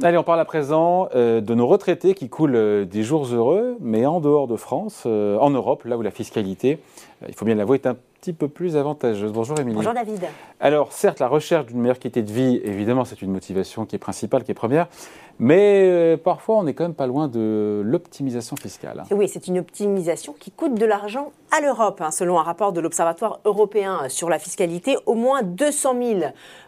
Allez, on parle à présent euh, de nos retraités qui coulent euh, des jours heureux, mais en dehors de France, euh, en Europe, là où la fiscalité, il faut bien l'avouer, est un petit peu plus avantageuse. Bonjour Émilie. Bonjour David. Alors certes, la recherche d'une meilleure qualité de vie, évidemment, c'est une motivation qui est principale, qui est première, mais euh, parfois on n'est quand même pas loin de l'optimisation fiscale. Oui, c'est une optimisation qui coûte de l'argent à l'Europe. Hein. Selon un rapport de l'Observatoire européen sur la fiscalité, au moins 200 000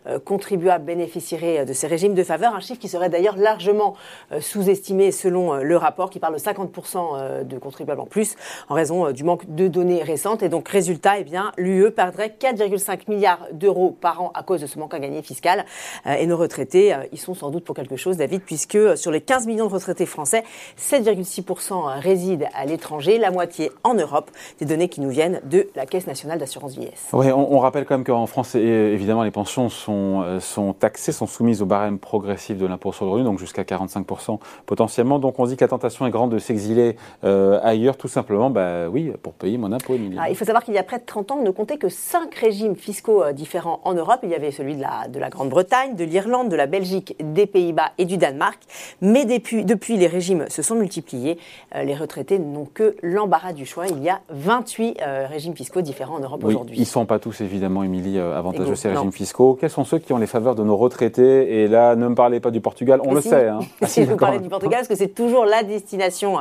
euh, contribuables bénéficieraient de ces régimes de faveur, un chiffre qui serait d'ailleurs largement euh, sous-estimé selon le rapport qui parle de 50% de contribuables en plus en raison du manque de données récentes. Et donc résultat, eh bien, l'UE perdrait 4,5 milliards d'euros par an à cause de ce manque à gagner fiscal. Euh, et nos retraités, euh, ils sont sans doute pour quelque chose, David, puisque euh, sur les 15 millions de retraités français, 7,6% résident à l'étranger, la moitié en Europe. Des données qui nous viennent de la Caisse nationale d'assurance vieillesse. Oui, on, rappelle quand même qu'en France, évidemment, les pensions sont, sont taxées, sont soumises au barème progressif de l'impôt sur le revenu, donc jusqu'à 45% potentiellement. Donc on dit que la tentation est grande de s'exiler ailleurs, tout simplement, bah, oui, pour payer mon impôt, Emilie. Ah, il faut savoir qu'il y a près de 30 ans, on ne comptait que 5 régimes fiscaux différents en Europe. Il y avait celui de la, de la Grande-Bretagne, de l'Irlande, de la Belgique, des Pays-Bas et du Danemark. Mais depuis, depuis les régimes se sont multipliés. Euh, les retraités n'ont que l'embarras du choix. Il y a 28 euh, régimes fiscaux différents en Europe aujourd'hui. Ils ne sont pas tous, évidemment, Émilie, euh, avantageux ces régimes fiscaux. Quels sont ceux qui ont les faveurs de nos retraités? Et là, ne me parlez pas du Portugal, on le sait. Hein. si vous parlais du Portugal, parce que c'est toujours la destination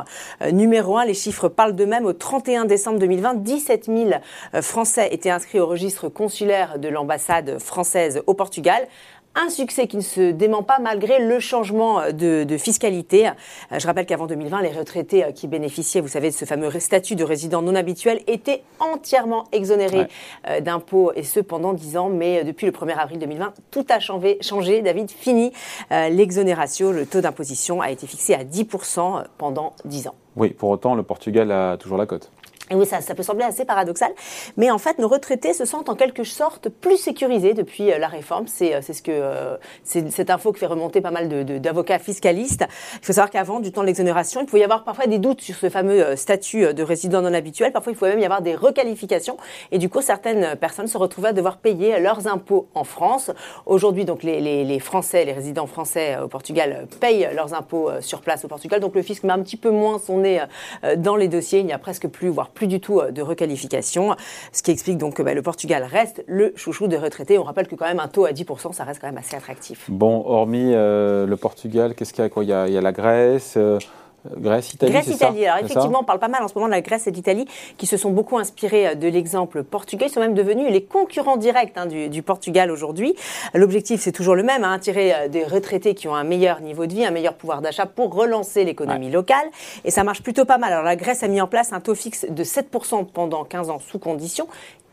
numéro un. Les chiffres parlent d'eux-mêmes. Au 31 décembre 2020, 17 000 Français étaient inscrits au registre consulaire de l'ambassade française au Portugal. Un succès qui ne se dément pas malgré le changement de, fiscalité. Euh, je rappelle qu'avant 2020, les retraités euh, qui bénéficiaient, vous savez, de ce fameux statut de résident non habituel étaient entièrement exonérés euh, d'impôts et ce pendant 10 ans. Mais depuis le 1er avril 2020, tout a changé. changé. David, fini l'exonération. Le taux d'imposition a été fixé à 10% pendant 10 ans. Oui, pour autant, le Portugal a toujours la cote. Et oui, ça, ça, peut sembler assez paradoxal, mais en fait, nos retraités se sentent en quelque sorte plus sécurisés depuis euh, la réforme. C'est euh, ce que euh, c'est cette info que fait remonter pas mal d'avocats de, fiscalistes. Il faut savoir qu'avant, du temps de l'exonération, il pouvait y avoir parfois des doutes sur ce fameux statut de résident non habituel. Parfois, il pouvait même y avoir des requalifications, et du coup, certaines personnes se retrouvaient à devoir payer leurs impôts en France. Aujourd'hui, donc, les, les, les, Français, les résidents français au Portugal payent leurs impôts sur place au Portugal. Donc, le fisc met un petit peu moins son nez dans les dossiers. Il n'y a presque plus, voire plus plus du tout euh, de requalification, ce qui explique donc que bah, le Portugal reste le chouchou des retraités. On rappelle que quand même un taux à 10%, ça reste quand même assez attractif. Bon, hormis euh, le Portugal, qu'est-ce qu'il y a quoi? Il y a, il y a la Grèce. Euh, Grèce, Italie, Grèce, Italie. Alors effectivement, on parle pas mal en ce moment de la Grèce et d'Italie qui se sont beaucoup inspirés euh, de l'exemple portugais. Ils sont même devenus les concurrents directs hein, du, Portugal aujourd'hui. L'objectif, c'est toujours le même, hein, attirer euh, des retraités qui ont un meilleur niveau de vie, un meilleur pouvoir d'achat pour relancer l'économie locale. Et ça marche plutôt pas mal. Alors la Grèce a mis en place un taux fixe de 7% pendant 15 ans sous condition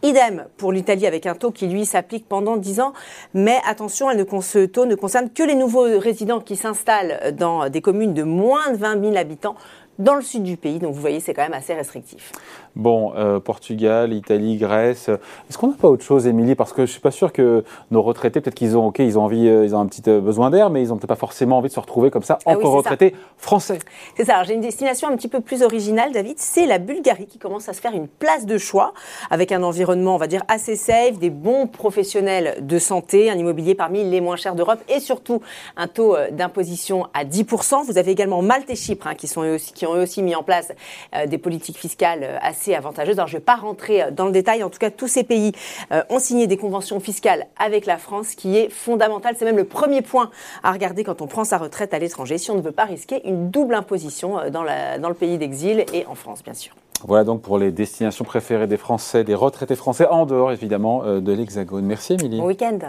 Idem pour l'Italie avec un taux qui lui s'applique pendant 10 ans. Mais attention, elle ce taux ne concerne que les nouveaux résidents qui s'installent dans des communes de moins de 20 000 habitants dans le sud du pays. Donc vous voyez, c'est quand même assez restrictif. Bon, euh, Portugal, Italie, Grèce. Est-ce qu'on n'a pas autre chose, Émilie? Parce que je suis pas sûr que nos retraités, peut-être qu'ils ont, ok, ils ont envie, euh, ils ont un petit euh, besoin d'air, mais ils n'ont peut-être pas forcément envie de se retrouver comme ça, ah encore retraités français. C'est ça. J'ai une destination un petit peu plus originale, David. C'est la Bulgarie qui commence à se faire une place de choix avec un environnement, on va dire, assez safe, des bons professionnels de santé, un immobilier parmi les moins chers d'Europe et surtout un taux d'imposition à 10%. Vous avez également Malte et Chypre hein, qui sont eux aussi, qui ont eux aussi mis en place des politiques fiscales assez avantageuse. Alors, je ne vais pas rentrer euh, dans le détail. En tout cas, tous ces pays euh, ont signé des conventions fiscales avec la France, qui est fondamentale. C'est même le premier point à regarder quand on prend sa retraite à l'étranger, si on ne veut pas risquer une double imposition euh, dans, la, dans le pays d'exil et en France, bien sûr. Voilà donc pour les destinations préférées des Français, des retraités français, en dehors évidemment de l'Hexagone. Merci Émilie. Bon week-end.